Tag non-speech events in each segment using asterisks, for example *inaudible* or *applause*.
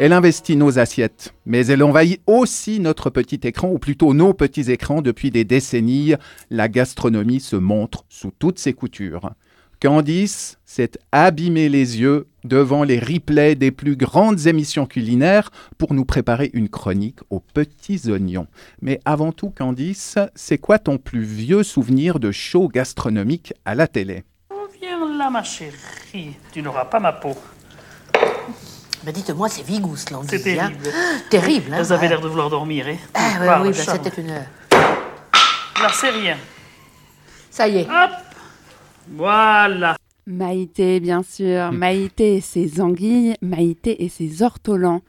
Elle investit nos assiettes, mais elle envahit aussi notre petit écran, ou plutôt nos petits écrans depuis des décennies. La gastronomie se montre sous toutes ses coutures. Candice s'est abîmé les yeux devant les replays des plus grandes émissions culinaires pour nous préparer une chronique aux petits oignons. Mais avant tout, Candice, c'est quoi ton plus vieux souvenir de show gastronomique à la télé? Viens là, ma chérie, tu n'auras pas ma peau. Bah dites-moi, c'est Vigous, là, C'est hein. terrible. Terrible, hein Elles avaient ouais. l'air de vouloir dormir, hein Ah, oui, le bah, c'était une... Là, c'est rien. Ça y est. Hop Voilà Maïté, bien sûr. Maïté et ses anguilles, Maïté et ses ortolans.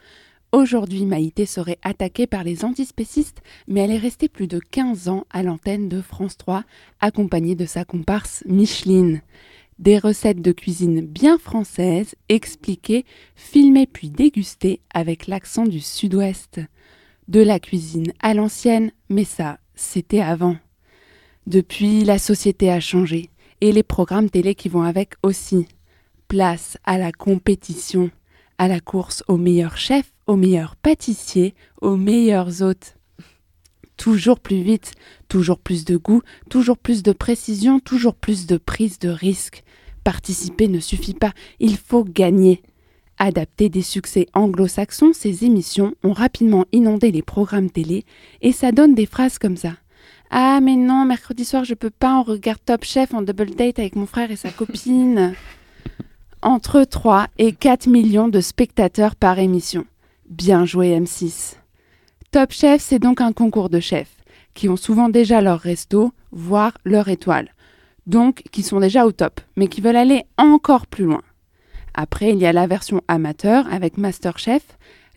Aujourd'hui, Maïté serait attaquée par les antispécistes, mais elle est restée plus de 15 ans à l'antenne de France 3, accompagnée de sa comparse Micheline. Des recettes de cuisine bien françaises, expliquées, filmées puis dégustées avec l'accent du sud-ouest. De la cuisine à l'ancienne, mais ça, c'était avant. Depuis, la société a changé et les programmes télé qui vont avec aussi. Place à la compétition, à la course aux meilleurs chefs, aux meilleurs pâtissiers, aux meilleurs hôtes. Toujours plus vite, toujours plus de goût, toujours plus de précision, toujours plus de prise de risque. Participer ne suffit pas, il faut gagner. Adaptées des succès anglo-saxons, ces émissions ont rapidement inondé les programmes télé et ça donne des phrases comme ça. Ah mais non, mercredi soir je peux pas, on regarde Top Chef en double date avec mon frère et sa copine. Entre 3 et 4 millions de spectateurs par émission. Bien joué M6. Top Chef, c'est donc un concours de chefs qui ont souvent déjà leur resto, voire leur étoile. Donc qui sont déjà au top, mais qui veulent aller encore plus loin. Après, il y a la version amateur avec Masterchef,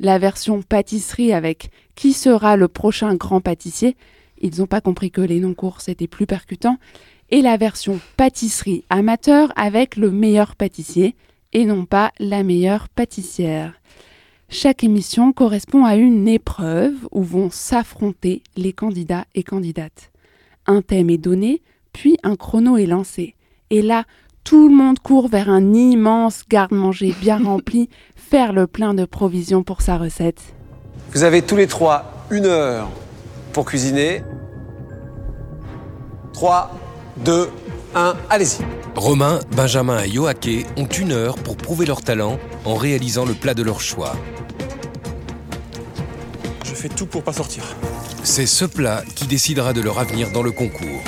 la version pâtisserie avec qui sera le prochain grand pâtissier. Ils n'ont pas compris que les non-cours c'était plus percutant. Et la version pâtisserie amateur avec le meilleur pâtissier et non pas la meilleure pâtissière. Chaque émission correspond à une épreuve où vont s'affronter les candidats et candidates. Un thème est donné, puis un chrono est lancé. Et là, tout le monde court vers un immense garde-manger bien *laughs* rempli, faire le plein de provisions pour sa recette. Vous avez tous les trois une heure pour cuisiner. 3, 2, 1, allez-y. Romain, Benjamin et Yoaké ont une heure pour prouver leur talent en réalisant le plat de leur choix. Je fais tout pour pas sortir. C'est ce plat qui décidera de leur avenir dans le concours.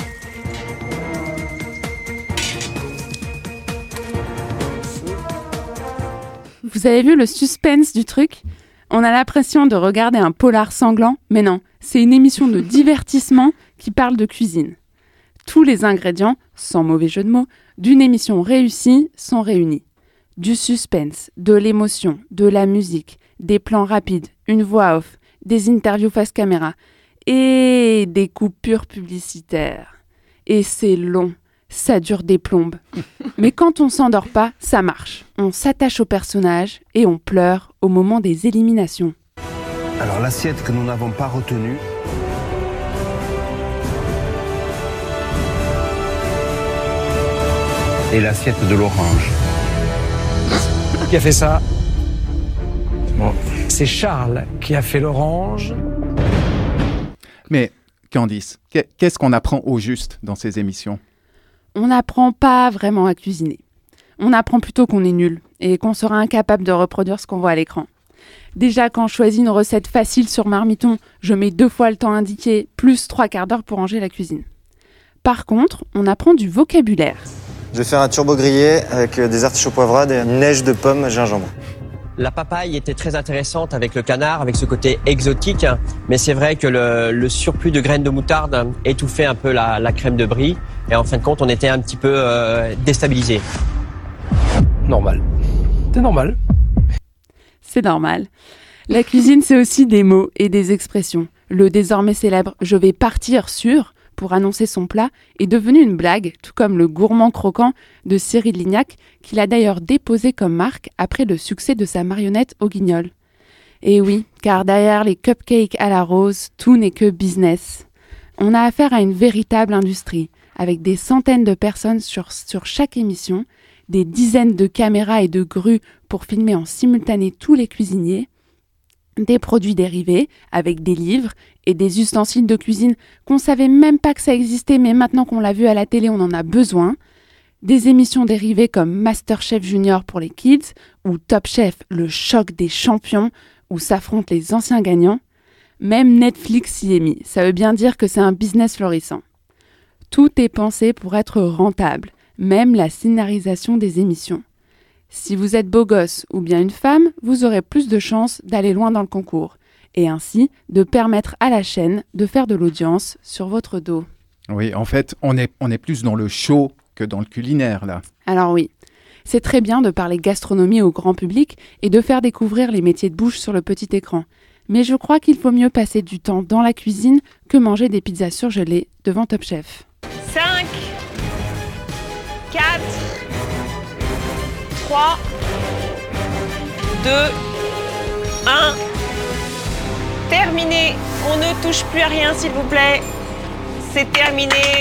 Vous avez vu le suspense du truc? On a l'impression de regarder un polar sanglant, mais non, c'est une émission de divertissement qui parle de cuisine. Tous les ingrédients, sans mauvais jeu de mots, d'une émission réussie sont réunis. Du suspense, de l'émotion, de la musique, des plans rapides, une voix off, des interviews face caméra et des coupures publicitaires. Et c'est long, ça dure des plombes. *laughs* Mais quand on s'endort pas, ça marche. On s'attache au personnage et on pleure au moment des éliminations. Alors l'assiette que nous n'avons pas retenue, est l'assiette de l'orange. Qui a fait ça C'est Charles qui a fait l'orange. Mais Candice, qu'est- qu'est-ce qu'on apprend au juste dans ces émissions? On n'apprend pas vraiment à cuisiner. On apprend plutôt qu'on est nul et qu'on sera incapable de reproduire ce qu'on voit à l'écran. Déjà, quand je choisis une recette facile sur Marmiton, je mets deux fois le temps indiqué, plus trois quarts d'heure pour ranger la cuisine. Par contre, on apprend du vocabulaire. Je vais faire un turbo grillé avec euh, des artichauts poivrades et une neige de pommes gingembre. La papaye était très intéressante avec le canard, avec ce côté exotique, mais c'est vrai que le, le surplus de graines de moutarde étouffait un peu la, la crème de brie, et en fin de compte, on était un petit peu euh, déstabilisé. Normal. C'est normal. C'est normal. La cuisine, c'est aussi des mots et des expressions. Le désormais célèbre Je vais partir sur pour annoncer son plat est devenu une blague, tout comme le gourmand croquant de Cyril Lignac, qu'il a d'ailleurs déposé comme marque après le succès de sa marionnette au guignol. Et oui, car derrière les cupcakes à la rose, tout n'est que business. On a affaire à une véritable industrie, avec des centaines de personnes sur, sur chaque émission, des dizaines de caméras et de grues pour filmer en simultané tous les cuisiniers, des produits dérivés avec des livres et des ustensiles de cuisine qu'on savait même pas que ça existait, mais maintenant qu'on l'a vu à la télé, on en a besoin. Des émissions dérivées comme Masterchef Junior pour les kids ou Top Chef, le choc des champions, où s'affrontent les anciens gagnants. Même Netflix y est mis. Ça veut bien dire que c'est un business florissant. Tout est pensé pour être rentable, même la scénarisation des émissions. Si vous êtes beau gosse ou bien une femme, vous aurez plus de chances d'aller loin dans le concours et ainsi de permettre à la chaîne de faire de l'audience sur votre dos. Oui, en fait, on est, on est plus dans le show que dans le culinaire, là. Alors oui, c'est très bien de parler gastronomie au grand public et de faire découvrir les métiers de bouche sur le petit écran. Mais je crois qu'il faut mieux passer du temps dans la cuisine que manger des pizzas surgelées devant Top Chef. 5, 4, 3, 2, 1. Terminé. On ne touche plus à rien, s'il vous plaît. C'est terminé.